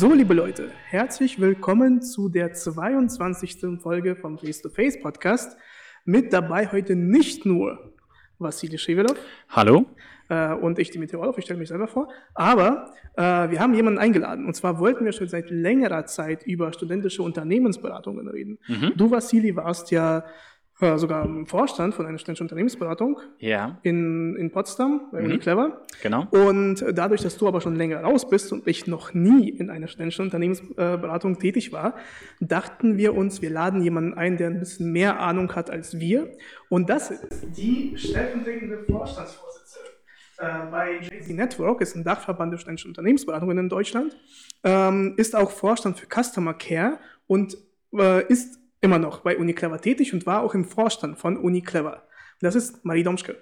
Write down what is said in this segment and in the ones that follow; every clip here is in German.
So, liebe Leute, herzlich willkommen zu der 22. Folge vom Face-to-Face Podcast. Mit dabei heute nicht nur Vassili Schevelov. Hallo. Äh, und ich, Dimitri Orlov, ich stelle mich selber vor. Aber äh, wir haben jemanden eingeladen. Und zwar wollten wir schon seit längerer Zeit über studentische Unternehmensberatungen reden. Mhm. Du, Vassili, warst ja äh, sogar im Vorstand von einer studentischen Unternehmensberatung ja. in, in Potsdam bei mhm. Clever. Genau. Und dadurch, dass du aber schon länger raus bist und ich noch nie in einer studentischen Unternehmensberatung tätig war, dachten wir uns, wir laden jemanden ein, der ein bisschen mehr Ahnung hat als wir. Und das ist die stellvertretende Vorstandsvorsitzende äh, bei JC Network, ist ein Dachverband der studentischen Unternehmensberatungen in Deutschland, ähm, ist auch Vorstand für Customer Care und äh, ist immer noch bei UniClever tätig und war auch im Vorstand von UniClever. Das ist Marie Domschke.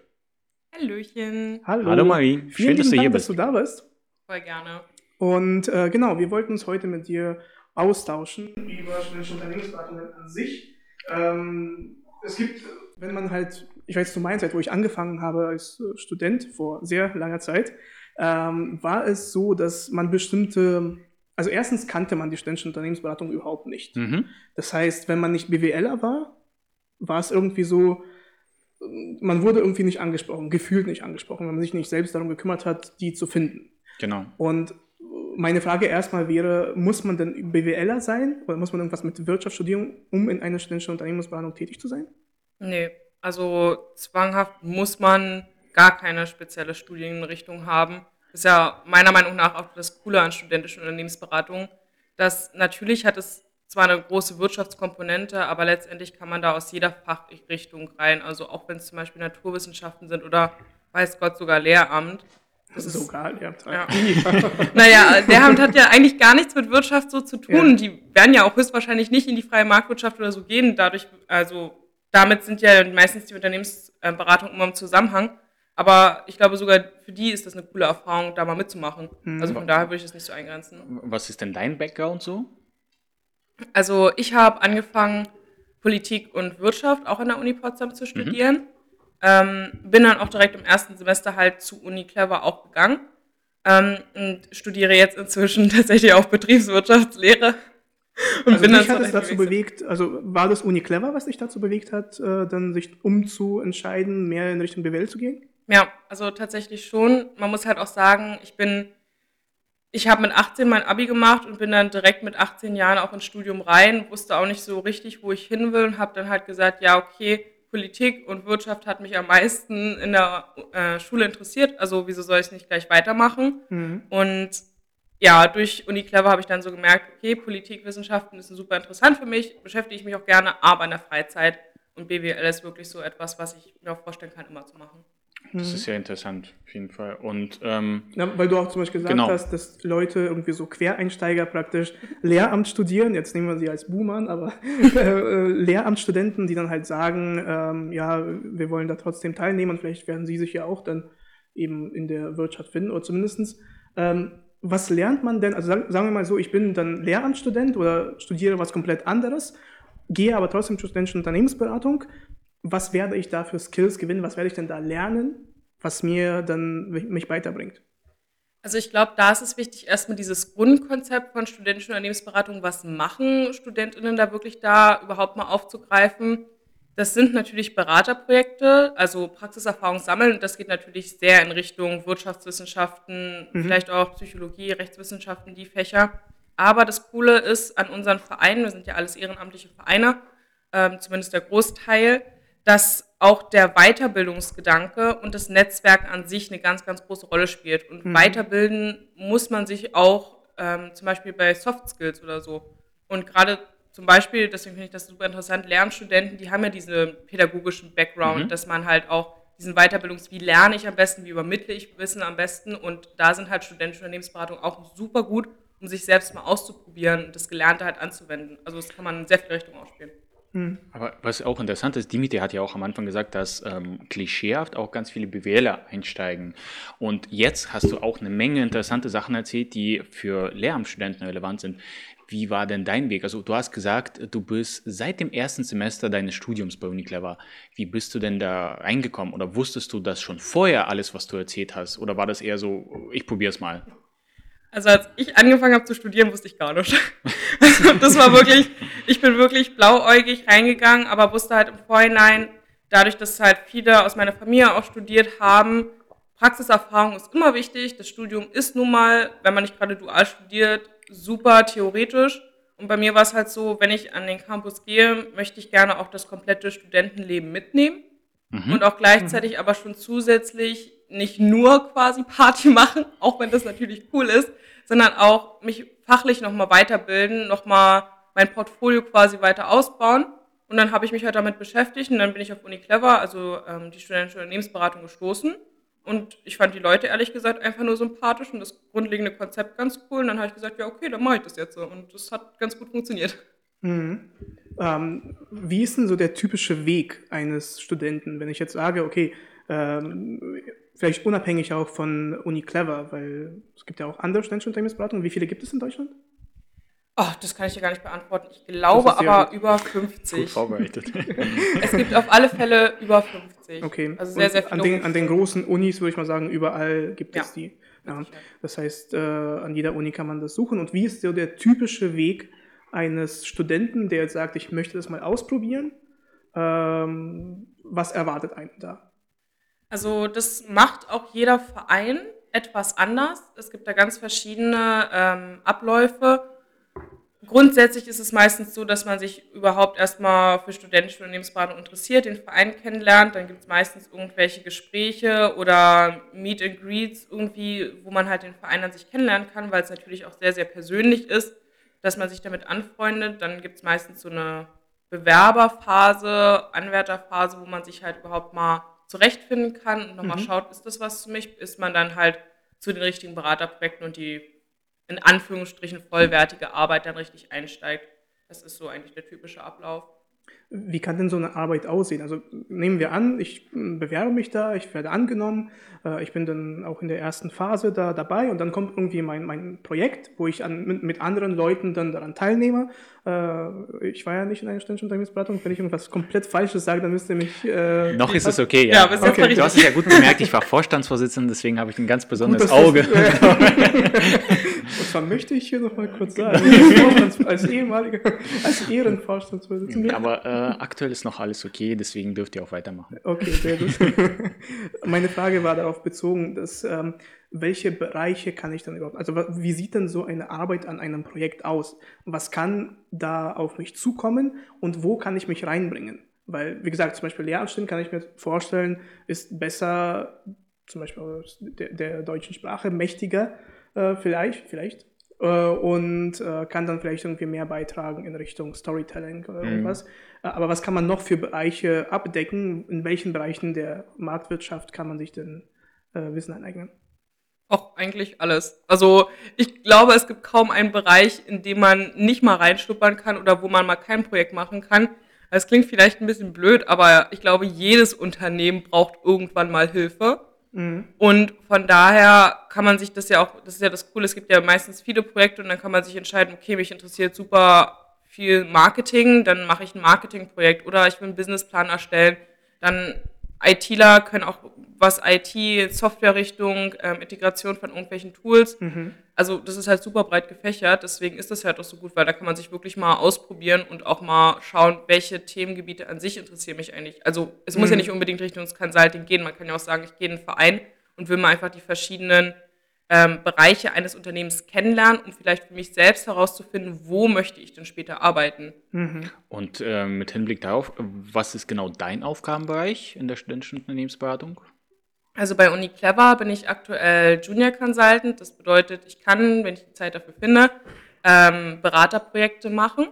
Hallöchen. Hallo. Hallo Marie. Schön, Vielen dass du Dank, hier bist. dass du da bist. Voll gerne. Und äh, genau, wir wollten uns heute mit dir austauschen über studentische Unternehmensberatungen an sich. Ähm, es gibt, wenn man halt, ich weiß zu meiner Zeit, wo ich angefangen habe als Student vor sehr langer Zeit, ähm, war es so, dass man bestimmte also erstens kannte man die studentische Unternehmensberatung überhaupt nicht. Mhm. Das heißt, wenn man nicht BWLer war, war es irgendwie so, man wurde irgendwie nicht angesprochen, gefühlt nicht angesprochen, wenn man sich nicht selbst darum gekümmert hat, die zu finden. Genau. Und meine Frage erstmal wäre, muss man denn BWLer sein oder muss man irgendwas mit Wirtschaft studieren, um in einer studentischen Unternehmensberatung tätig zu sein? Nee, also zwanghaft muss man gar keine spezielle Studienrichtung haben ist ja meiner Meinung nach auch das Coole an studentischen Unternehmensberatungen, dass natürlich hat es zwar eine große Wirtschaftskomponente, aber letztendlich kann man da aus jeder Fachrichtung rein. Also auch wenn es zum Beispiel Naturwissenschaften sind oder weiß Gott sogar Lehramt. Das ist sogar Lehramt. Ja. naja, Lehramt hat ja eigentlich gar nichts mit Wirtschaft so zu tun. Ja. Die werden ja auch höchstwahrscheinlich nicht in die freie Marktwirtschaft oder so gehen. Dadurch, also damit sind ja meistens die Unternehmensberatungen immer im Zusammenhang. Aber ich glaube sogar für die ist das eine coole Erfahrung, da mal mitzumachen. Mhm. Also von daher würde ich es nicht so eingrenzen. Was ist denn dein Background so? Also ich habe angefangen, Politik und Wirtschaft auch an der Uni Potsdam zu studieren. Mhm. Ähm, bin dann auch direkt im ersten Semester halt zu Uni Clever auch gegangen. Ähm, und studiere jetzt inzwischen tatsächlich auch Betriebswirtschaftslehre. Und also bin dich hat es dazu bewegt, also war das Uni Clever, was dich dazu bewegt hat, äh, dann sich umzuentscheiden, mehr in Richtung BWL zu gehen? Ja, also tatsächlich schon. Man muss halt auch sagen, ich bin, ich habe mit 18 mein Abi gemacht und bin dann direkt mit 18 Jahren auch ins Studium rein, wusste auch nicht so richtig, wo ich hin will und habe dann halt gesagt, ja, okay, Politik und Wirtschaft hat mich am meisten in der äh, Schule interessiert, also wieso soll ich nicht gleich weitermachen? Mhm. Und ja, durch Uni Clever habe ich dann so gemerkt, okay, Politikwissenschaften ist super interessant für mich, beschäftige ich mich auch gerne, aber in der Freizeit und BWL ist wirklich so etwas, was ich mir auch vorstellen kann, immer zu machen. Das mhm. ist ja interessant, auf jeden Fall. Und, ähm, ja, weil du auch zum Beispiel gesagt genau. hast, dass Leute irgendwie so Quereinsteiger praktisch Lehramt studieren, jetzt nehmen wir sie als Boomern, aber äh, Lehramtsstudenten, die dann halt sagen, ähm, ja, wir wollen da trotzdem teilnehmen und vielleicht werden sie sich ja auch dann eben in der Wirtschaft finden oder zumindestens ähm, was lernt man denn, also sagen, sagen wir mal so, ich bin dann Lehramtsstudent oder studiere was komplett anderes, gehe aber trotzdem zur studentischen Unternehmensberatung was werde ich da für Skills gewinnen, was werde ich denn da lernen, was mir dann mich weiterbringt? Also ich glaube, da ist es wichtig, erstmal dieses Grundkonzept von studentischen Unternehmensberatung, was machen Studentinnen da wirklich da überhaupt mal aufzugreifen. Das sind natürlich Beraterprojekte, also Praxiserfahrung sammeln. Das geht natürlich sehr in Richtung Wirtschaftswissenschaften, mhm. vielleicht auch Psychologie, Rechtswissenschaften, die Fächer. Aber das Coole ist an unseren Vereinen, wir sind ja alles ehrenamtliche Vereine, ähm, zumindest der Großteil, dass auch der Weiterbildungsgedanke und das Netzwerk an sich eine ganz, ganz große Rolle spielt. Und mhm. weiterbilden muss man sich auch ähm, zum Beispiel bei Soft Skills oder so. Und gerade zum Beispiel, deswegen finde ich das super interessant, Lernstudenten, die haben ja diesen pädagogischen Background, mhm. dass man halt auch diesen Weiterbildungs, wie lerne ich am besten, wie übermittle ich Wissen am besten. Und da sind halt studentische Unternehmensberatungen auch super gut, um sich selbst mal auszuprobieren und das Gelernte halt anzuwenden. Also das kann man in sehr viele Richtungen ausspielen. Hm. Aber was auch interessant ist, Dimitri hat ja auch am Anfang gesagt, dass ähm, klischeehaft auch ganz viele BWLer einsteigen. Und jetzt hast du auch eine Menge interessante Sachen erzählt, die für Lehramtsstudenten relevant sind. Wie war denn dein Weg? Also du hast gesagt, du bist seit dem ersten Semester deines Studiums bei Uniclever. Wie bist du denn da reingekommen? Oder wusstest du das schon vorher alles, was du erzählt hast? Oder war das eher so, ich probiere es mal? Also als ich angefangen habe zu studieren, wusste ich gar nicht. Also das war wirklich, ich bin wirklich blauäugig reingegangen, aber wusste halt im Vorhinein, dadurch, dass halt viele aus meiner Familie auch studiert haben, Praxiserfahrung ist immer wichtig. Das Studium ist nun mal, wenn man nicht gerade dual studiert, super theoretisch. Und bei mir war es halt so, wenn ich an den Campus gehe, möchte ich gerne auch das komplette Studentenleben mitnehmen. Mhm. Und auch gleichzeitig mhm. aber schon zusätzlich nicht nur quasi Party machen, auch wenn das natürlich cool ist, sondern auch mich fachlich nochmal weiterbilden, nochmal mein Portfolio quasi weiter ausbauen. Und dann habe ich mich halt damit beschäftigt und dann bin ich auf Uni Clever, also ähm, die studentische Unternehmensberatung, gestoßen. Und ich fand die Leute ehrlich gesagt einfach nur sympathisch und das grundlegende Konzept ganz cool. Und dann habe ich gesagt, ja, okay, dann mache ich das jetzt so. Und das hat ganz gut funktioniert. Mhm. Ähm, wie ist denn so der typische Weg eines Studenten, wenn ich jetzt sage, okay, ähm, vielleicht unabhängig auch von Uni Clever, weil es gibt ja auch andere studentische Unternehmensberatungen. Wie viele gibt es in Deutschland? Ach, das kann ich dir gar nicht beantworten. Ich glaube aber gut. über 50. Gut vorbereitet. es gibt auf alle Fälle über 50. Okay. Also sehr, sehr viele. An den, an den, großen Unis würde ich mal sagen, überall gibt ja. es die. Ja. Das heißt, äh, an jeder Uni kann man das suchen. Und wie ist so der typische Weg eines Studenten, der jetzt sagt, ich möchte das mal ausprobieren? Ähm, was erwartet einen da? Also das macht auch jeder Verein etwas anders. Es gibt da ganz verschiedene ähm, Abläufe Grundsätzlich ist es meistens so, dass man sich überhaupt erstmal für studentische Unternehmensberatung interessiert, den Verein kennenlernt. Dann gibt es meistens irgendwelche Gespräche oder Meet and Greets irgendwie, wo man halt den Verein an sich kennenlernen kann, weil es natürlich auch sehr, sehr persönlich ist, dass man sich damit anfreundet. Dann gibt es meistens so eine Bewerberphase, Anwärterphase, wo man sich halt überhaupt mal zurechtfinden kann und nochmal mhm. schaut, ist das was für mich? Ist man dann halt zu den richtigen Beraterprojekten und die in Anführungsstrichen vollwertige Arbeit dann richtig einsteigt. Das ist so eigentlich der typische Ablauf. Wie kann denn so eine Arbeit aussehen? Also nehmen wir an, ich bewerbe mich da, ich werde angenommen, äh, ich bin dann auch in der ersten Phase da dabei und dann kommt irgendwie mein, mein Projekt, wo ich an, mit, mit anderen Leuten dann daran teilnehme. Äh, ich war ja nicht in einer ständischen Unternehmensberatung. Wenn ich irgendwas komplett Falsches sage, dann müsst ihr mich. Äh, Noch ist es okay, ja. ja okay. Du hast es ja gut gemerkt, ich war Vorstandsvorsitzender, deswegen habe ich ein ganz besonderes gut, Auge. und zwar möchte ich hier noch mal kurz sagen, als ehemaliger, als Ehrenvorstandsvorsitzender. Aber äh, aktuell ist noch alles okay, deswegen dürft ihr auch weitermachen. Okay, sehr gut. Meine Frage war darauf bezogen, dass ähm, welche Bereiche kann ich dann überhaupt, also wie sieht denn so eine Arbeit an einem Projekt aus? Was kann da auf mich zukommen und wo kann ich mich reinbringen? Weil, wie gesagt, zum Beispiel Lehramt kann ich mir vorstellen, ist besser, zum Beispiel der, der deutschen Sprache, mächtiger äh, vielleicht, vielleicht, äh, und äh, kann dann vielleicht irgendwie mehr beitragen in Richtung Storytelling oder mhm. irgendwas. Äh, aber was kann man noch für Bereiche abdecken? In welchen Bereichen der Marktwirtschaft kann man sich denn äh, Wissen aneignen? Auch eigentlich alles. Also ich glaube, es gibt kaum einen Bereich, in dem man nicht mal reinschnuppern kann oder wo man mal kein Projekt machen kann. Es klingt vielleicht ein bisschen blöd, aber ich glaube, jedes Unternehmen braucht irgendwann mal Hilfe. Mhm. Und von daher kann man sich das ja auch, das ist ja das Coole, es gibt ja meistens viele Projekte und dann kann man sich entscheiden, okay, mich interessiert super viel Marketing, dann mache ich ein Marketingprojekt oder ich will einen Businessplan erstellen. Dann ITler können auch was IT, Softwarerichtung, ähm, Integration von irgendwelchen Tools. Mhm. Also das ist halt super breit gefächert, deswegen ist das halt auch so gut, weil da kann man sich wirklich mal ausprobieren und auch mal schauen, welche Themengebiete an sich interessieren mich eigentlich. Also es mhm. muss ja mhm. nicht unbedingt Richtung Consulting gehen, man kann ja auch sagen, ich gehe in einen Verein und will mal einfach die verschiedenen ähm, Bereiche eines Unternehmens kennenlernen, um vielleicht für mich selbst herauszufinden, wo möchte ich denn später arbeiten. Mhm. Und äh, mit Hinblick darauf, was ist genau dein Aufgabenbereich in der studentischen Unternehmensberatung? Also bei Uni Clever bin ich aktuell Junior Consultant. Das bedeutet, ich kann, wenn ich die Zeit dafür finde, ähm, Beraterprojekte machen.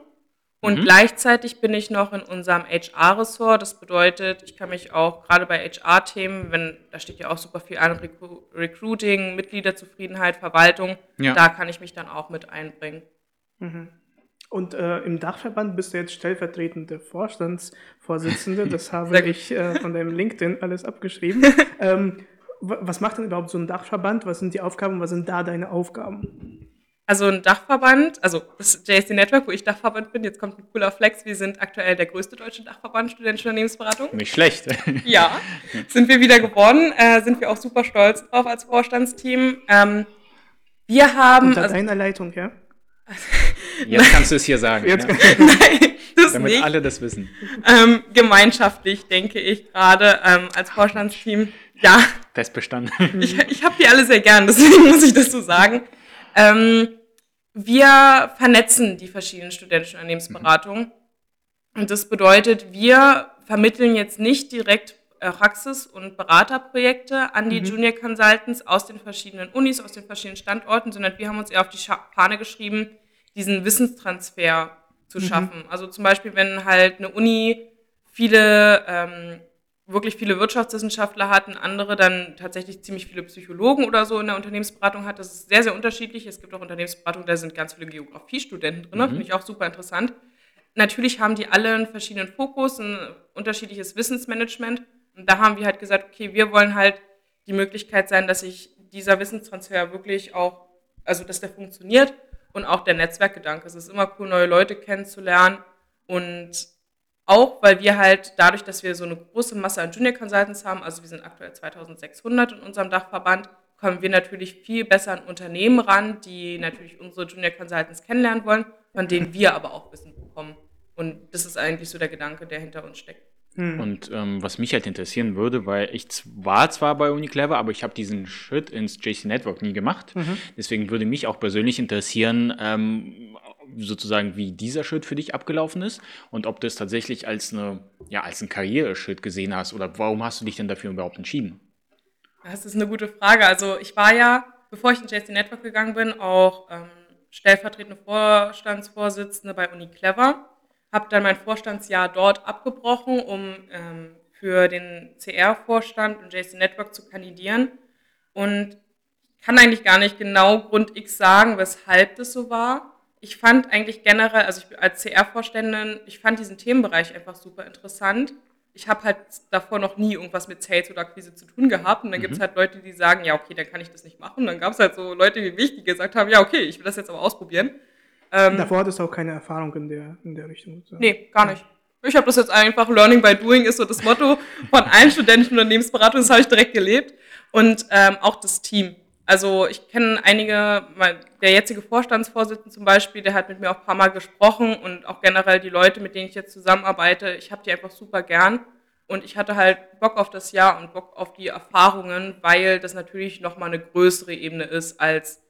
Und mhm. gleichzeitig bin ich noch in unserem HR-Ressort. Das bedeutet, ich kann mich auch gerade bei HR-Themen, wenn da steht ja auch super viel an, Recru Recruiting, Mitgliederzufriedenheit, Verwaltung, ja. da kann ich mich dann auch mit einbringen. Mhm. Und äh, im Dachverband bist du jetzt stellvertretende Vorstandsvorsitzende. Das habe ich äh, von deinem LinkedIn alles abgeschrieben. ähm, was macht denn überhaupt so ein Dachverband? Was sind die Aufgaben? Was sind da deine Aufgaben? Also ein Dachverband, also das JSC Network, wo ich Dachverband bin, jetzt kommt ein cooler Flex. Wir sind aktuell der größte deutsche Dachverband studentische Unternehmensberatung. Nicht schlecht. ja, sind wir wieder geworden, äh, sind wir auch super stolz drauf als Vorstandsteam. Ähm, Wir haben. Unter also, deiner Leitung, ja? Jetzt kannst du es hier sagen. Jetzt, ja. Nein, das Damit nicht. alle das wissen. Ähm, gemeinschaftlich, denke ich, gerade ähm, als Vorstandsteam. Ja. Fest bestanden. Ich, ich habe die alle sehr gern, deswegen muss ich das so sagen. Ähm, wir vernetzen die verschiedenen studentischen Unternehmensberatungen. Mhm. Und das bedeutet, wir vermitteln jetzt nicht direkt äh, Praxis- und Beraterprojekte an die mhm. Junior Consultants aus den verschiedenen Unis, aus den verschiedenen Standorten, sondern wir haben uns eher auf die Fahne geschrieben, diesen Wissenstransfer zu mhm. schaffen. Also zum Beispiel, wenn halt eine Uni viele, ähm, wirklich viele Wirtschaftswissenschaftler hat und andere dann tatsächlich ziemlich viele Psychologen oder so in der Unternehmensberatung hat, das ist sehr, sehr unterschiedlich. Es gibt auch Unternehmensberatungen, da sind ganz viele Geografiestudenten drin, mhm. finde ich auch super interessant. Natürlich haben die alle einen verschiedenen Fokus, ein unterschiedliches Wissensmanagement. Und da haben wir halt gesagt, okay, wir wollen halt die Möglichkeit sein, dass sich dieser Wissenstransfer wirklich auch, also dass der funktioniert und auch der Netzwerkgedanke. Es ist immer cool, neue Leute kennenzulernen und auch, weil wir halt dadurch, dass wir so eine große Masse an Junior Consultants haben, also wir sind aktuell 2600 in unserem Dachverband, kommen wir natürlich viel besser an Unternehmen ran, die natürlich unsere Junior Consultants kennenlernen wollen, von denen wir aber auch Wissen bekommen. Und das ist eigentlich so der Gedanke, der hinter uns steckt. Hm. Und ähm, was mich halt interessieren würde, weil ich war zwar bei Uniclever, aber ich habe diesen Schritt ins JC Network nie gemacht. Mhm. Deswegen würde mich auch persönlich interessieren, ähm, sozusagen, wie dieser Schritt für dich abgelaufen ist und ob du es tatsächlich als eine, ja, als einen Karriereschritt gesehen hast oder warum hast du dich denn dafür überhaupt entschieden? Das ist eine gute Frage. Also ich war ja, bevor ich ins JC Network gegangen bin, auch ähm, stellvertretende Vorstandsvorsitzende bei Uniclever habe dann mein Vorstandsjahr dort abgebrochen, um ähm, für den CR-Vorstand und JC Network zu kandidieren. Und ich kann eigentlich gar nicht genau Grund X sagen, weshalb das so war. Ich fand eigentlich generell, also ich als CR-Vorständin, ich fand diesen Themenbereich einfach super interessant. Ich habe halt davor noch nie irgendwas mit Sales oder Akquise zu tun gehabt. Und dann mhm. gibt es halt Leute, die sagen, ja, okay, dann kann ich das nicht machen. Und dann gab es halt so Leute wie mich, die gesagt haben, ja, okay, ich will das jetzt aber ausprobieren. Ähm, Davor hattest du auch keine Erfahrung in der, in der Richtung. So. Nee, gar nicht. Ich habe das jetzt einfach, Learning by Doing ist so das Motto von allen studentischen Unternehmensberatungen, das habe ich direkt gelebt. Und ähm, auch das Team. Also ich kenne einige, der jetzige Vorstandsvorsitzende zum Beispiel, der hat mit mir auch ein paar Mal gesprochen und auch generell die Leute, mit denen ich jetzt zusammenarbeite, ich habe die einfach super gern. Und ich hatte halt Bock auf das Jahr und Bock auf die Erfahrungen, weil das natürlich nochmal eine größere Ebene ist als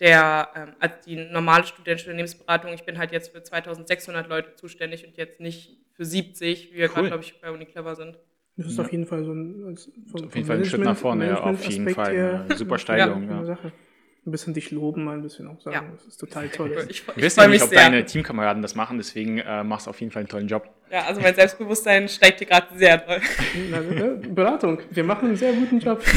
der, ähm, als die normale studentische Unternehmensberatung. Ich bin halt jetzt für 2600 Leute zuständig und jetzt nicht für 70, wie wir cool. gerade, glaube ich, bei Uniclever sind. Das ist ja. auf jeden Fall so ein, von, auf jeden Fall ein Schritt nach vorne, ja, auf jeden Fall. Her, eine super Steigerung, ja. ja. Ein bisschen dich loben, mal ein bisschen auch sagen, ja. das ist total toll. Ich, ich, ich weiß ja nicht, ob sehr. deine Teamkameraden das machen, deswegen äh, machst du auf jeden Fall einen tollen Job. Ja, also mein Selbstbewusstsein steigt hier gerade sehr doll. Beratung, wir machen einen sehr guten Job.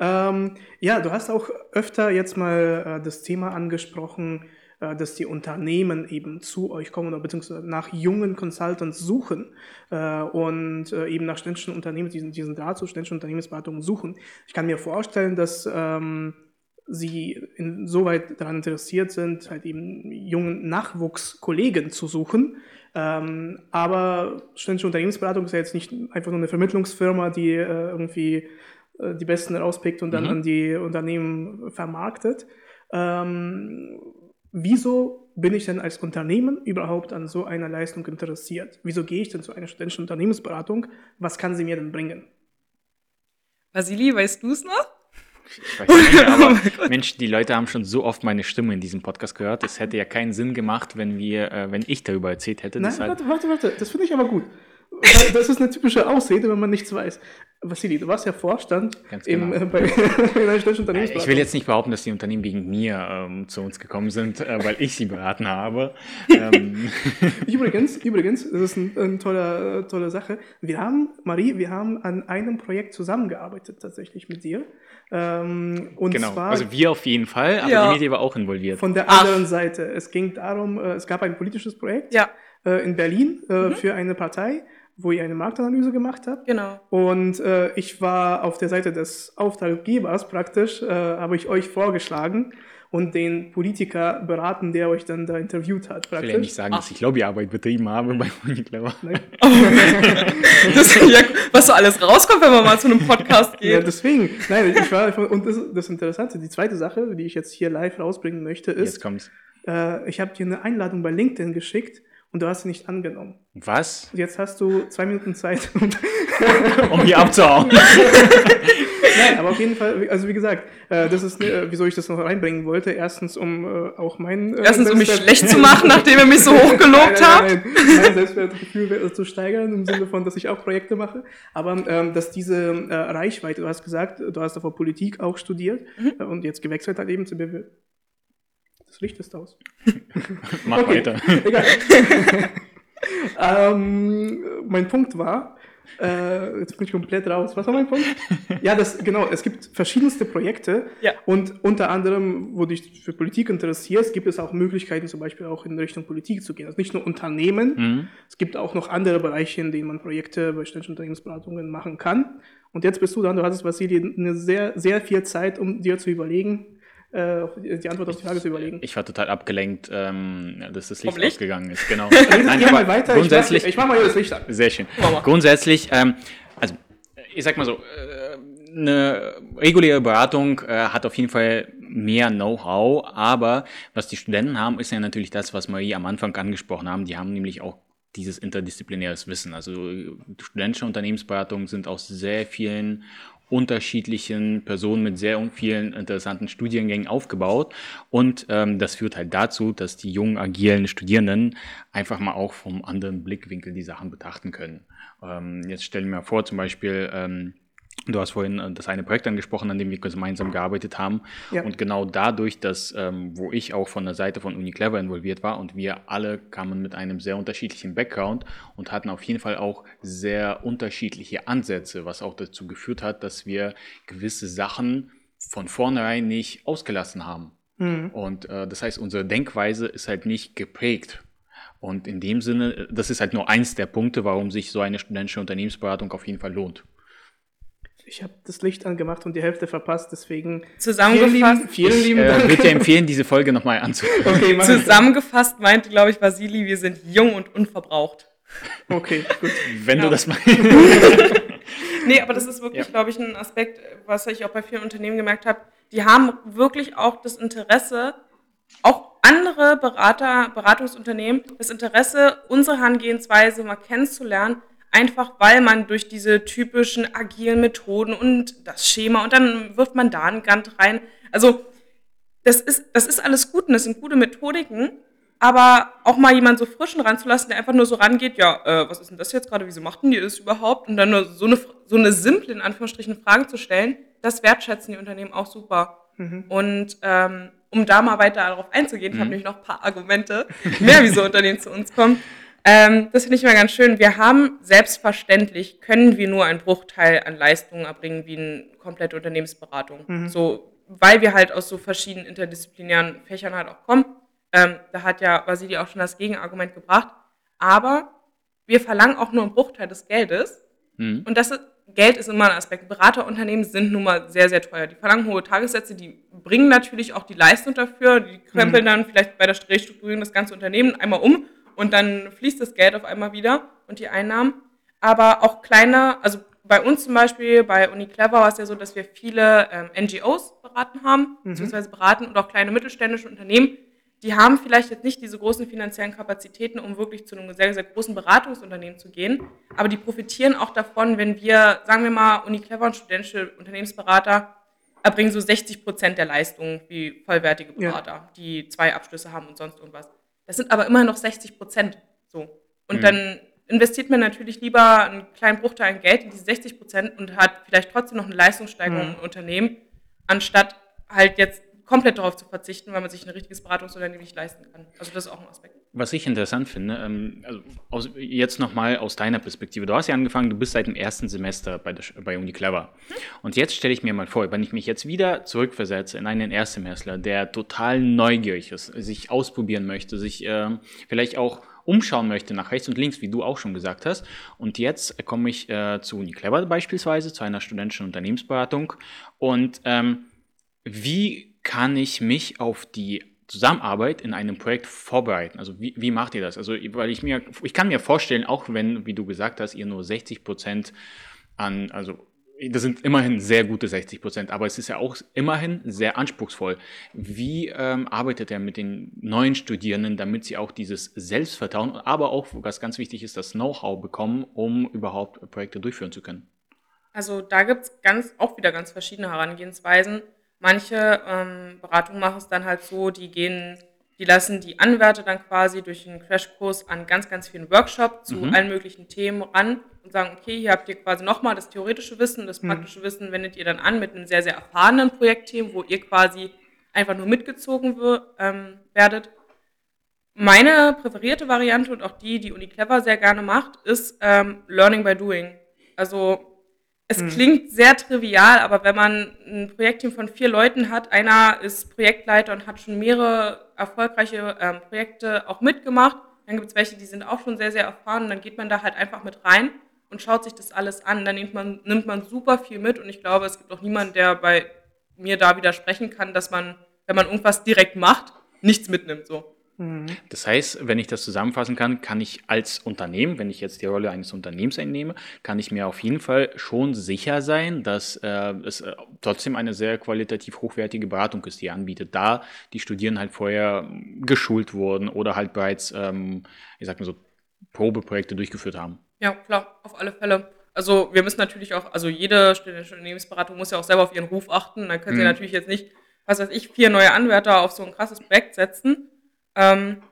Ähm, ja, du hast auch öfter jetzt mal äh, das Thema angesprochen, äh, dass die Unternehmen eben zu euch kommen oder beziehungsweise nach jungen Consultants suchen äh, und äh, eben nach ständischen Unternehmen, diesen, diesen Draht zu ständischen Unternehmensberatungen suchen. Ich kann mir vorstellen, dass ähm, sie insoweit daran interessiert sind, halt eben jungen Nachwuchskollegen zu suchen. Ähm, aber ständische Unternehmensberatung ist ja jetzt nicht einfach nur eine Vermittlungsfirma, die äh, irgendwie äh, die Besten rauspickt und dann mhm. an die Unternehmen vermarktet. Ähm, wieso bin ich denn als Unternehmen überhaupt an so einer Leistung interessiert? Wieso gehe ich denn zu einer studentischen Unternehmensberatung? Was kann sie mir denn bringen? Vasili, weißt du es noch? Ich weiß nicht, aber oh Mensch, die Leute haben schon so oft meine Stimme in diesem Podcast gehört. Es hätte ja keinen Sinn gemacht, wenn wir, äh, wenn ich darüber erzählt hätte. Nein, warte, warte, warte. Das finde ich aber gut. Das ist eine typische Ausrede, wenn man nichts weiß. Vassili, du warst ja Vorstand Ganz genau. im, äh, bei einer städtischen Unternehmensberatung. Ich will jetzt nicht behaupten, dass die Unternehmen wegen mir ähm, zu uns gekommen sind, äh, weil ich sie beraten habe. ähm. Übrigens, übrigens, das ist eine ein tolle, tolle Sache. Wir haben, Marie, wir haben an einem Projekt zusammengearbeitet tatsächlich mit dir. Ähm, und genau, zwar, also wir auf jeden Fall, aber ja. die Medien war auch involviert. Von der anderen Ach. Seite. Es ging darum, äh, es gab ein politisches Projekt ja. äh, in Berlin äh, mhm. für eine Partei wo ihr eine Marktanalyse gemacht habt. Genau. Und äh, ich war auf der Seite des Auftraggebers praktisch, äh, habe ich euch vorgeschlagen und den Politiker beraten, der euch dann da interviewt hat. Praktisch. Ich will ja nicht sagen, dass ich Lobbyarbeit betrieben habe bei Uniclever. das, ja, was so alles rauskommt, wenn man mal zu einem Podcast geht. Ja, deswegen. Nein, ich war, und das, das Interessante, die zweite Sache, die ich jetzt hier live rausbringen möchte, ist, jetzt kommt's. Äh, ich habe dir eine Einladung bei LinkedIn geschickt und du hast sie nicht angenommen. Was? Jetzt hast du zwei Minuten Zeit, um hier abzuhauen. Nein, aber auf jeden Fall, also wie gesagt, äh, das ist, äh, wieso ich das noch reinbringen wollte. Erstens, um äh, auch mein. Äh, Erstens, um mich schlecht zu machen, nachdem ihr mich so hochgelobt habt. Nein, nein, nein, mein Selbstwertgefühl zu steigern, im Sinne von, dass ich auch Projekte mache. Aber ähm, dass diese äh, Reichweite, du hast gesagt, du hast davor Politik auch studiert mhm. und jetzt gewechselt halt eben zu BW. Das Licht ist aus. Mach weiter. Egal. ähm, mein Punkt war, äh, jetzt bin ich komplett raus. Was war mein Punkt? ja, das, genau, es gibt verschiedenste Projekte ja. und unter anderem, wo du dich für Politik interessierst, gibt es auch Möglichkeiten, zum Beispiel auch in Richtung Politik zu gehen. Also nicht nur Unternehmen, mhm. es gibt auch noch andere Bereiche, in denen man Projekte bei ständischen Unternehmensberatungen machen kann. Und jetzt bist du dann, du hattest, Vasili, eine sehr, sehr viel Zeit, um dir zu überlegen, äh, die Antwort auf die Frage zu überlegen. Ich war total abgelenkt, ähm, dass das Licht, Licht? ausgegangen ist. Genau. Nein, mal weiter. Grundsätzlich, ich, mach, ich mach mal das Licht an. Sehr schön. Grundsätzlich, ähm, also ich sag mal so, äh, eine reguläre Beratung äh, hat auf jeden Fall mehr Know-how, aber was die Studenten haben, ist ja natürlich das, was Marie am Anfang angesprochen haben. Die haben nämlich auch dieses interdisziplinäres Wissen. Also studentische Unternehmensberatungen sind aus sehr vielen unterschiedlichen Personen mit sehr vielen interessanten Studiengängen aufgebaut. Und ähm, das führt halt dazu, dass die jungen, agilen Studierenden einfach mal auch vom anderen Blickwinkel die Sachen betrachten können. Ähm, jetzt stellen wir vor, zum Beispiel, ähm, Du hast vorhin äh, das eine Projekt angesprochen, an dem wir gemeinsam gearbeitet haben. Ja. Und genau dadurch, dass, ähm, wo ich auch von der Seite von UniClever involviert war und wir alle kamen mit einem sehr unterschiedlichen Background und hatten auf jeden Fall auch sehr unterschiedliche Ansätze, was auch dazu geführt hat, dass wir gewisse Sachen von vornherein nicht ausgelassen haben. Mhm. Und äh, das heißt, unsere Denkweise ist halt nicht geprägt. Und in dem Sinne, das ist halt nur eins der Punkte, warum sich so eine studentische Unternehmensberatung auf jeden Fall lohnt. Ich habe das Licht angemacht und die Hälfte verpasst, deswegen. Zusammengefasst. Vielen lieben, vielen lieben Dank. Ich äh, würde dir empfehlen, diese Folge nochmal anzuhören. Okay, Zusammengefasst meinte, glaube ich, Vasili, wir sind jung und unverbraucht. Okay, gut. Wenn ja. du das meinst. nee, aber das ist wirklich, ja. glaube ich, ein Aspekt, was ich auch bei vielen Unternehmen gemerkt habe. Die haben wirklich auch das Interesse, auch andere Berater, Beratungsunternehmen, das Interesse, unsere Herangehensweise mal kennenzulernen Einfach weil man durch diese typischen agilen Methoden und das Schema und dann wirft man da einen Gantt rein. Also das ist, das ist alles gut und das sind gute Methodiken, aber auch mal jemanden so frischen ranzulassen, der einfach nur so rangeht, ja, äh, was ist denn das jetzt gerade, wieso macht denn die das überhaupt? Und dann nur so eine, so eine simple, in Anführungsstrichen, Frage zu stellen, das wertschätzen die Unternehmen auch super. Mhm. Und ähm, um da mal weiter darauf einzugehen, mhm. ich habe nämlich noch ein paar Argumente, mehr wieso Unternehmen zu uns kommen. Ähm, das finde ich immer ganz schön. Wir haben selbstverständlich, können wir nur einen Bruchteil an Leistungen erbringen wie eine komplette Unternehmensberatung. Mhm. So, weil wir halt aus so verschiedenen interdisziplinären Fächern halt auch kommen. Ähm, da hat ja Vasili auch schon das Gegenargument gebracht. Aber wir verlangen auch nur einen Bruchteil des Geldes. Mhm. Und das ist, Geld ist immer ein Aspekt. Beraterunternehmen sind nun mal sehr, sehr teuer. Die verlangen hohe Tagessätze, die bringen natürlich auch die Leistung dafür. Die krempeln mhm. dann vielleicht bei der Restrukturierung das ganze Unternehmen einmal um und dann fließt das Geld auf einmal wieder und die Einnahmen. Aber auch kleine, also bei uns zum Beispiel, bei UniClever war es ja so, dass wir viele ähm, NGOs beraten haben, mhm. beziehungsweise beraten und auch kleine mittelständische Unternehmen. Die haben vielleicht jetzt nicht diese großen finanziellen Kapazitäten, um wirklich zu einem sehr, sehr großen Beratungsunternehmen zu gehen. Aber die profitieren auch davon, wenn wir, sagen wir mal, UniClever und studentische Unternehmensberater erbringen so 60 Prozent der Leistungen wie vollwertige Berater, ja. die zwei Abschlüsse haben und sonst irgendwas. Das sind aber immer noch 60 Prozent. So. Und mhm. dann investiert man natürlich lieber einen kleinen Bruchteil an Geld in diese 60 Prozent und hat vielleicht trotzdem noch eine Leistungssteigerung mhm. im Unternehmen, anstatt halt jetzt komplett darauf zu verzichten, weil man sich ein richtiges Beratungsunternehmen nicht leisten kann. Also das ist auch ein Aspekt. Was ich interessant finde, ähm, also aus, jetzt nochmal aus deiner Perspektive. Du hast ja angefangen, du bist seit dem ersten Semester bei, der, bei Uni Clever. Hm? Und jetzt stelle ich mir mal vor, wenn ich mich jetzt wieder zurückversetze in einen Erstsemestler, der total neugierig ist, sich ausprobieren möchte, sich äh, vielleicht auch umschauen möchte nach rechts und links, wie du auch schon gesagt hast. Und jetzt komme ich äh, zu Uniclever beispielsweise, zu einer studentischen Unternehmensberatung. Und ähm, wie kann ich mich auf die Zusammenarbeit in einem Projekt vorbereiten? Also wie, wie macht ihr das? Also weil ich mir, ich kann mir vorstellen, auch wenn, wie du gesagt hast, ihr nur 60 Prozent an, also das sind immerhin sehr gute 60 Prozent, aber es ist ja auch immerhin sehr anspruchsvoll. Wie ähm, arbeitet er mit den neuen Studierenden, damit sie auch dieses Selbstvertrauen, aber auch, was ganz wichtig ist, das Know-how bekommen, um überhaupt Projekte durchführen zu können? Also da gibt es ganz, auch wieder ganz verschiedene Herangehensweisen. Manche ähm, Beratungen machen es dann halt so, die gehen die lassen die Anwärter dann quasi durch einen Crashkurs an ganz, ganz vielen Workshops zu mhm. allen möglichen Themen ran und sagen, okay, hier habt ihr quasi nochmal das theoretische Wissen, das mhm. praktische mhm. Wissen wendet ihr dann an mit einem sehr, sehr erfahrenen Projektteam, wo ihr quasi einfach nur mitgezogen ähm, werdet. Meine präferierte Variante und auch die, die Uni Clever sehr gerne macht, ist ähm, Learning by Doing. Also es mhm. klingt sehr trivial, aber wenn man ein Projektteam von vier Leuten hat, einer ist Projektleiter und hat schon mehrere erfolgreiche ähm, Projekte auch mitgemacht, dann gibt es welche, die sind auch schon sehr, sehr erfahren und dann geht man da halt einfach mit rein und schaut sich das alles an. Dann nimmt man, nimmt man super viel mit und ich glaube, es gibt auch niemanden, der bei mir da widersprechen kann, dass man, wenn man irgendwas direkt macht, nichts mitnimmt. So. Mhm. Das heißt, wenn ich das zusammenfassen kann, kann ich als Unternehmen, wenn ich jetzt die Rolle eines Unternehmens einnehme, kann ich mir auf jeden Fall schon sicher sein, dass äh, es äh, trotzdem eine sehr qualitativ hochwertige Beratung ist, die er anbietet, da die Studierenden halt vorher geschult wurden oder halt bereits, ähm, ich sag mal so, Probeprojekte durchgeführt haben. Ja, klar, auf alle Fälle. Also wir müssen natürlich auch, also jede Unternehmensberatung muss ja auch selber auf ihren Ruf achten. Dann können sie mhm. natürlich jetzt nicht, was weiß ich, vier neue Anwärter auf so ein krasses Projekt setzen ähm,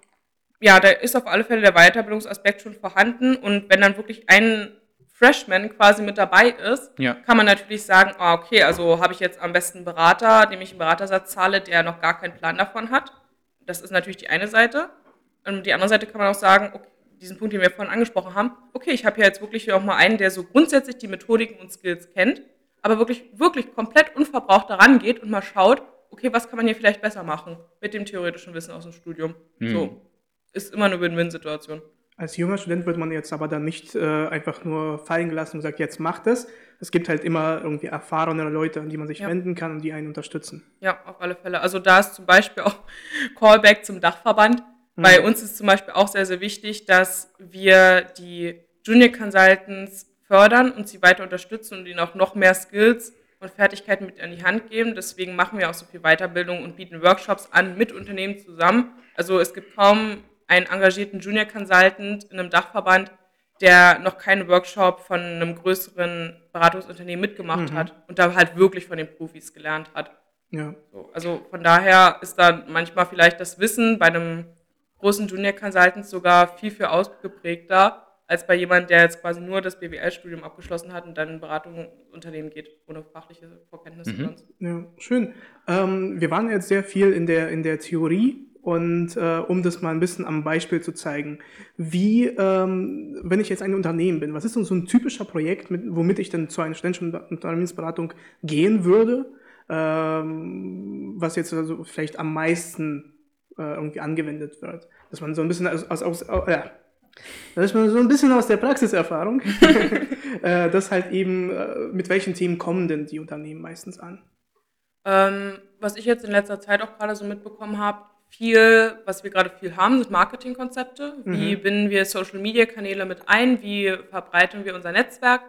ja, da ist auf alle Fälle der Weiterbildungsaspekt schon vorhanden. Und wenn dann wirklich ein Freshman quasi mit dabei ist, ja. kann man natürlich sagen, ah, okay, also habe ich jetzt am besten einen Berater, dem ich einen Beratersatz zahle, der noch gar keinen Plan davon hat. Das ist natürlich die eine Seite. Und die andere Seite kann man auch sagen, okay, diesen Punkt, den wir vorhin angesprochen haben, okay, ich habe ja jetzt wirklich auch mal einen, der so grundsätzlich die Methodiken und Skills kennt, aber wirklich, wirklich komplett unverbraucht daran geht und mal schaut, okay, was kann man hier vielleicht besser machen mit dem theoretischen Wissen aus dem Studium? Hm. So, ist immer eine Win-Win-Situation. Als junger Student wird man jetzt aber dann nicht äh, einfach nur fallen gelassen und sagt, jetzt macht es. Es gibt halt immer irgendwie erfahrenere Leute, an die man sich ja. wenden kann und die einen unterstützen. Ja, auf alle Fälle. Also da ist zum Beispiel auch Callback zum Dachverband. Mhm. Bei uns ist zum Beispiel auch sehr, sehr wichtig, dass wir die Junior Consultants fördern und sie weiter unterstützen und ihnen auch noch mehr Skills und Fertigkeiten mit an die Hand geben. Deswegen machen wir auch so viel Weiterbildung und bieten Workshops an mit Unternehmen zusammen. Also es gibt kaum einen engagierten Junior Consultant in einem Dachverband, der noch keinen Workshop von einem größeren Beratungsunternehmen mitgemacht mhm. hat und da halt wirklich von den Profis gelernt hat. Ja. So, also von daher ist da manchmal vielleicht das Wissen bei einem großen Junior Consultant sogar viel, viel ausgeprägter als bei jemand, der jetzt quasi nur das BWL-Studium abgeschlossen hat und dann in Beratungsunternehmen geht, ohne fachliche Vorkenntnisse mhm. sonst. Ja, schön. Ähm, wir waren jetzt sehr viel in der, in der Theorie und äh, um das mal ein bisschen am Beispiel zu zeigen, wie, ähm, wenn ich jetzt ein Unternehmen bin, was ist denn so ein typischer Projekt, mit, womit ich dann zu einer studentischen Unternehmensberatung gehen würde, ähm, was jetzt also vielleicht am meisten äh, irgendwie angewendet wird? Dass man so ein bisschen aus, aus, aus äh, das ist mal so ein bisschen aus der Praxiserfahrung, äh, das halt eben, äh, mit welchen Themen kommen denn die Unternehmen meistens an? Ähm, was ich jetzt in letzter Zeit auch gerade so mitbekommen habe, viel, was wir gerade viel haben, sind Marketingkonzepte. Wie mhm. binden wir Social-Media-Kanäle mit ein? Wie verbreiten wir unser Netzwerk?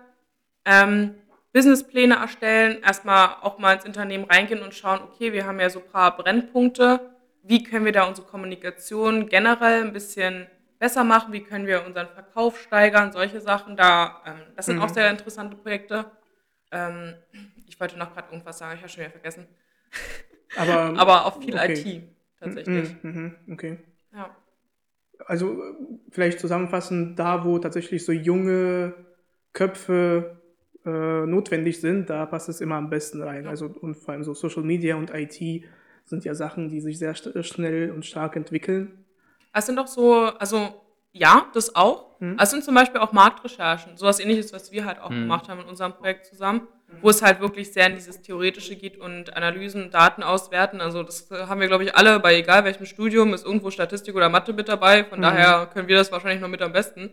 Ähm, Businesspläne erstellen, erstmal auch mal ins Unternehmen reingehen und schauen, okay, wir haben ja so ein paar Brennpunkte. Wie können wir da unsere Kommunikation generell ein bisschen besser machen, wie können wir unseren Verkauf steigern, solche Sachen. Da, ähm, das sind mhm. auch sehr interessante Projekte. Ähm, ich wollte noch gerade irgendwas sagen, ich habe schon wieder vergessen. Aber, Aber auch viel okay. IT tatsächlich. Mhm, mhm, okay. Ja. Also vielleicht zusammenfassend, da wo tatsächlich so junge Köpfe äh, notwendig sind, da passt es immer am besten rein. Ja. Also und vor allem so Social Media und IT sind ja Sachen, die sich sehr schnell und stark entwickeln. Es sind doch so, also ja, das auch. Mhm. Es sind zum Beispiel auch Marktrecherchen, sowas ähnliches, was wir halt auch mhm. gemacht haben in unserem Projekt zusammen. wo es halt wirklich sehr in dieses Theoretische geht und Analysen, Daten auswerten. Also das haben wir, glaube ich, alle bei egal welchem Studium, ist irgendwo Statistik oder Mathe mit dabei. Von mhm. daher können wir das wahrscheinlich noch mit am besten.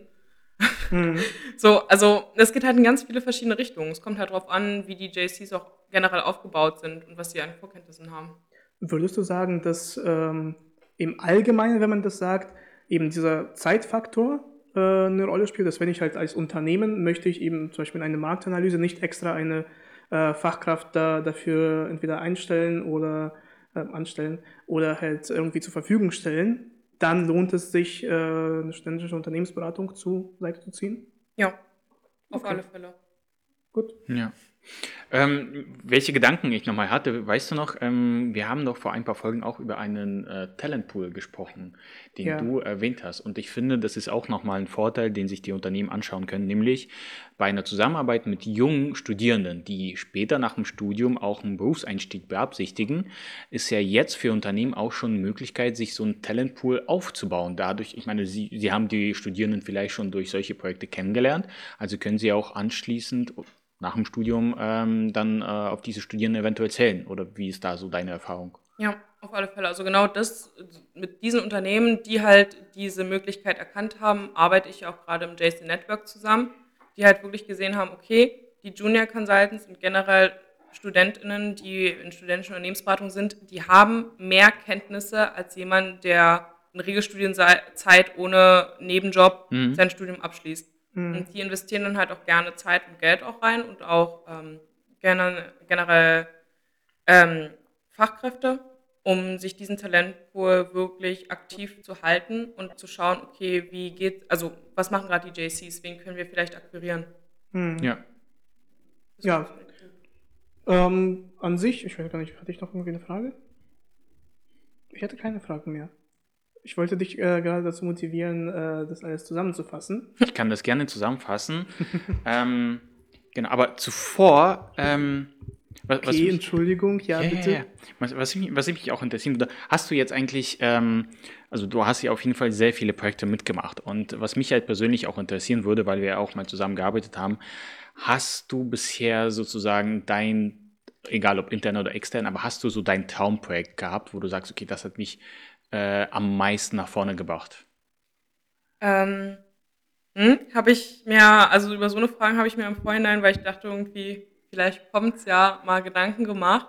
Mhm. So, also es geht halt in ganz viele verschiedene Richtungen. Es kommt halt darauf an, wie die JCs auch generell aufgebaut sind und was sie an Vorkenntnissen haben. Würdest du sagen, dass ähm, im Allgemeinen, wenn man das sagt, eben dieser Zeitfaktor äh, eine Rolle spielt, dass wenn ich halt als Unternehmen möchte ich eben zum Beispiel in eine Marktanalyse nicht extra eine äh, Fachkraft da, dafür entweder einstellen oder äh, anstellen oder halt irgendwie zur Verfügung stellen, dann lohnt es sich, äh, eine ständische Unternehmensberatung zu Seite zu ziehen? Ja, auf okay. alle Fälle. Gut. Ja. Ähm, welche Gedanken ich nochmal hatte, weißt du noch, ähm, wir haben doch vor ein paar Folgen auch über einen äh, Talentpool gesprochen, den ja. du erwähnt hast. Und ich finde, das ist auch nochmal ein Vorteil, den sich die Unternehmen anschauen können, nämlich bei einer Zusammenarbeit mit jungen Studierenden, die später nach dem Studium auch einen Berufseinstieg beabsichtigen, ist ja jetzt für Unternehmen auch schon eine Möglichkeit, sich so einen Talentpool aufzubauen. Dadurch, ich meine, sie, sie haben die Studierenden vielleicht schon durch solche Projekte kennengelernt, also können sie auch anschließend nach dem Studium ähm, dann äh, auf diese Studierenden eventuell zählen? Oder wie ist da so deine Erfahrung? Ja, auf alle Fälle. Also genau das mit diesen Unternehmen, die halt diese Möglichkeit erkannt haben, arbeite ich auch gerade im JC Network zusammen, die halt wirklich gesehen haben, okay, die Junior Consultants und generell StudentInnen, die in studentischen Unternehmensberatung sind, die haben mehr Kenntnisse als jemand, der in Regelstudienzeit ohne Nebenjob mhm. sein Studium abschließt. Mhm. Und die investieren dann halt auch gerne Zeit und Geld auch rein und auch ähm, gerne, generell ähm, Fachkräfte, um sich diesen Talentpool wirklich aktiv zu halten und zu schauen, okay, wie geht, also was machen gerade die JCs, wen können wir vielleicht akquirieren? Mhm. Ja. ja. Ähm, an sich, ich weiß gar nicht, hatte ich noch irgendwie eine Frage? Ich hatte keine Fragen mehr. Ich wollte dich äh, gerade dazu motivieren, äh, das alles zusammenzufassen. Ich kann das gerne zusammenfassen. ähm, genau, aber zuvor. Ähm, was, okay, was mich, Entschuldigung, ja, yeah, bitte. Was, was, mich, was mich auch interessieren würde, hast du jetzt eigentlich, ähm, also du hast ja auf jeden Fall sehr viele Projekte mitgemacht. Und was mich halt persönlich auch interessieren würde, weil wir ja auch mal zusammengearbeitet haben, hast du bisher sozusagen dein, egal ob intern oder extern, aber hast du so dein Traumprojekt gehabt, wo du sagst, okay, das hat mich äh, am meisten nach vorne gebracht? Ähm, hm, habe ich mir, also über so eine Frage habe ich mir im Vorhinein, weil ich dachte irgendwie, vielleicht kommt es ja, mal Gedanken gemacht.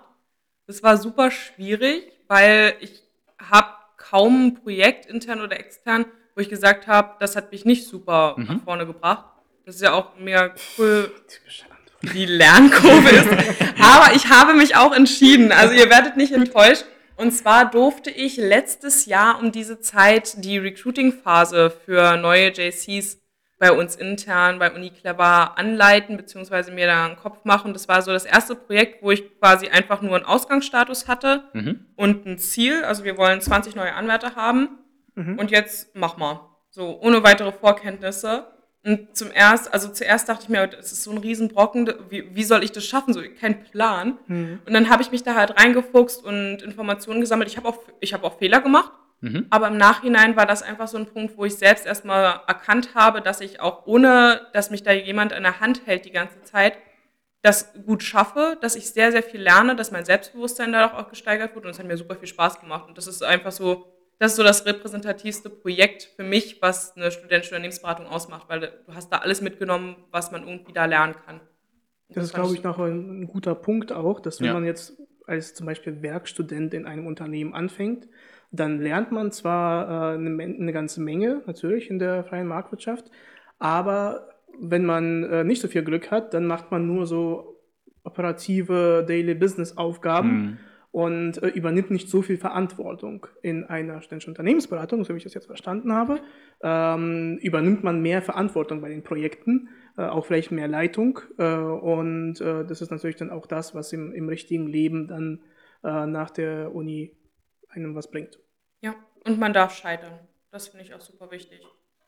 Das war super schwierig, weil ich habe kaum ein Projekt, intern oder extern, wo ich gesagt habe, das hat mich nicht super mhm. nach vorne gebracht. Das ist ja auch mega cool, wie Lernkurve ist. Aber ich habe mich auch entschieden. Also ihr werdet nicht enttäuscht. Und zwar durfte ich letztes Jahr um diese Zeit die Recruiting-Phase für neue JCs bei uns intern bei UniClever anleiten, beziehungsweise mir da einen Kopf machen. Das war so das erste Projekt, wo ich quasi einfach nur einen Ausgangsstatus hatte mhm. und ein Ziel. Also wir wollen 20 neue Anwärter haben. Mhm. Und jetzt mach mal. So, ohne weitere Vorkenntnisse. Und zum erst, also zuerst dachte ich mir, das ist so ein Riesenbrocken, wie, wie soll ich das schaffen? So, kein Plan. Mhm. Und dann habe ich mich da halt reingefuchst und Informationen gesammelt. Ich habe auch, ich habe auch Fehler gemacht. Mhm. Aber im Nachhinein war das einfach so ein Punkt, wo ich selbst erstmal erkannt habe, dass ich auch ohne, dass mich da jemand an der Hand hält die ganze Zeit, das gut schaffe, dass ich sehr, sehr viel lerne, dass mein Selbstbewusstsein dadurch auch gesteigert wird und es hat mir super viel Spaß gemacht. Und das ist einfach so das ist so das repräsentativste Projekt für mich, was eine studentische Unternehmensberatung ausmacht, weil du hast da alles mitgenommen, was man irgendwie da lernen kann. Das, das ist, glaube ich, noch ein, guter Punkt auch, dass wenn ja. man jetzt als zum Beispiel Werkstudent in einem Unternehmen anfängt, dann lernt man zwar äh, eine, eine, ganze Menge, natürlich in der freien Marktwirtschaft, aber wenn man äh, nicht so viel Glück hat, dann macht man nur so operative Daily Business Aufgaben. Mhm und äh, übernimmt nicht so viel Verantwortung. In einer ständischen Unternehmensberatung, so wie ich das jetzt verstanden habe, ähm, übernimmt man mehr Verantwortung bei den Projekten, äh, auch vielleicht mehr Leitung. Äh, und das ist natürlich dann auch das, was im, im richtigen Leben dann nach der Uni einem was bringt. Ja, und man darf scheitern. Das finde ich auch super wichtig.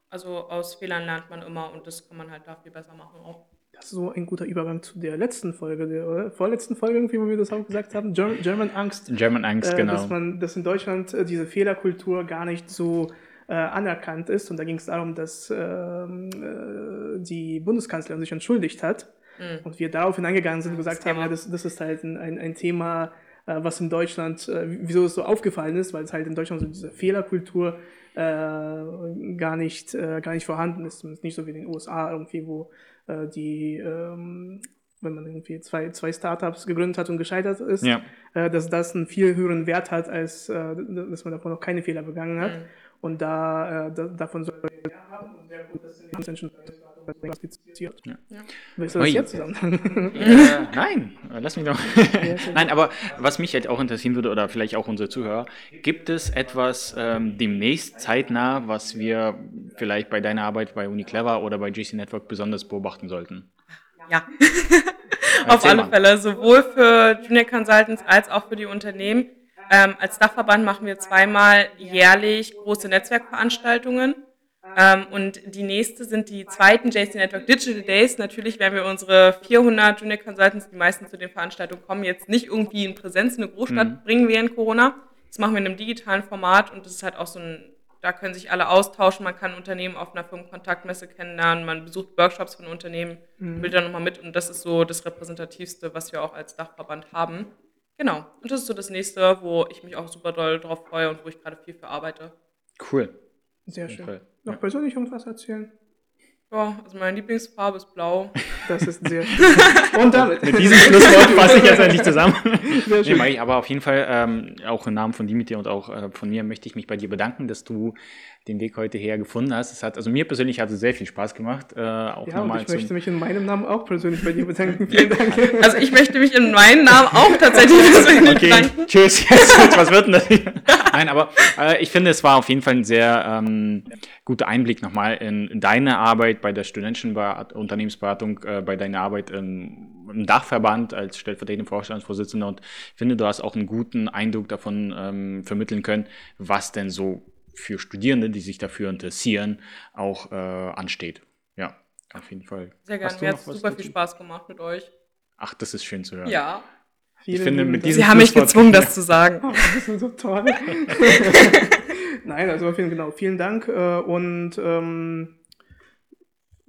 Also aus Fehlern lernt man immer und das kann man halt da viel besser machen auch so ein guter Übergang zu der letzten Folge, der vorletzten Folge irgendwie, wo wir das auch gesagt haben, German, Angst. German Angst, äh, genau. Dass man, dass in Deutschland äh, diese Fehlerkultur gar nicht so äh, anerkannt ist. Und da ging es darum, dass ähm, äh, die Bundeskanzlerin sich entschuldigt hat Mhm. Und wir darauf hineingegangen sind und gesagt haben, ja, das, das ist halt ein, ein, ein Thema, äh, was in Deutschland, äh, wieso es so aufgefallen ist, weil es halt in Deutschland so diese Fehlerkultur äh, gar, nicht, äh, gar nicht vorhanden ist. Zumindest nicht so wie in den USA irgendwie, wo äh, die, ähm, wenn man irgendwie zwei, zwei Startups gegründet hat und gescheitert ist, ja. äh, dass das einen viel höheren Wert hat, als äh, dass man davon noch keine Fehler begangen hat. Mhm. Und da, äh, da davon soll man ja haben und sehr gut, dass in den Klassifiziert. Ja. Ja. Willst du das jetzt zusammen? äh, nein, lass mich doch. nein, aber was mich halt auch interessieren würde, oder vielleicht auch unsere Zuhörer, gibt es etwas ähm, demnächst zeitnah, was wir vielleicht bei deiner Arbeit bei UniClever oder bei GC Network besonders beobachten sollten? Ja. Auf alle. Fälle, sowohl für Junior Consultants als auch für die Unternehmen. Ähm, als Dachverband machen wir zweimal jährlich große Netzwerkveranstaltungen. Ähm, und die nächste sind die zweiten JC Network Digital Days. Natürlich werden wir unsere 400 Junior Consultants, die meisten zu den Veranstaltungen kommen, jetzt nicht irgendwie in Präsenz in eine Großstadt mhm. bringen während Corona. Das machen wir in einem digitalen Format und das ist halt auch so ein, da können sich alle austauschen. Man kann Unternehmen auf einer Firmenkontaktmesse kennenlernen, man besucht Workshops von Unternehmen, mhm. will da nochmal mit und das ist so das Repräsentativste, was wir auch als Dachverband haben. Genau. Und das ist so das nächste, wo ich mich auch super doll drauf freue und wo ich gerade viel für arbeite. Cool. Sehr schön. Fall. Noch persönlich irgendwas erzählen? Ja, also meine Lieblingsfarbe ist blau. Das ist sehr schön. Und damit. Mit diesem Schlusswort fasse ich jetzt endlich zusammen. Nee, Mai, aber auf jeden Fall, ähm, auch im Namen von Dimitri und auch äh, von mir möchte ich mich bei dir bedanken, dass du den Weg heute her gefunden hast. Es hat, also mir persönlich hat es sehr viel Spaß gemacht. Äh, auch ja, und ich möchte mich in meinem Namen auch persönlich bei dir bedanken. Vielen Dank. Also ich möchte mich in meinem Namen auch tatsächlich persönlich okay. bedanken. Tschüss. Jetzt, was wird denn das? Nein, aber äh, ich finde, es war auf jeden Fall ein sehr ähm, guter Einblick nochmal in, in deine Arbeit bei der studentischen Unternehmensberatung, äh, bei deiner Arbeit im, im Dachverband als stellvertretender Vorstandsvorsitzender und finde, du hast auch einen guten Eindruck davon ähm, vermitteln können, was denn so für Studierende, die sich dafür interessieren, auch äh, ansteht. Ja, auf jeden Fall. Sehr gerne. Mir hat super viel Spaß gemacht mit euch. Ach, das ist schön zu hören. Ja. Ich finde, mit diesem Sie haben mich gezwungen, das zu sagen. Oh, das ist so toll. Nein, also vielen, genau, vielen Dank äh, und ähm,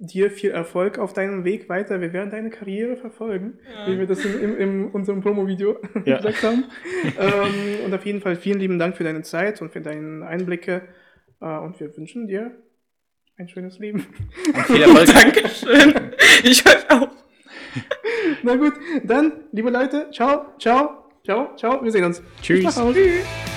dir viel Erfolg auf deinem Weg weiter. Wir werden deine Karriere verfolgen, ja. wie wir das in, in, in unserem Promo-Video ja. gesagt haben. ähm, und auf jeden Fall vielen lieben Dank für deine Zeit und für deine Einblicke. Äh, und wir wünschen dir ein schönes Leben. Und viel Erfolg. Dankeschön. Ich euch auch. Na gut, dann, liebe Leute, ciao, ciao, ciao, ciao. Wir sehen uns. Tschüss. Tschüss.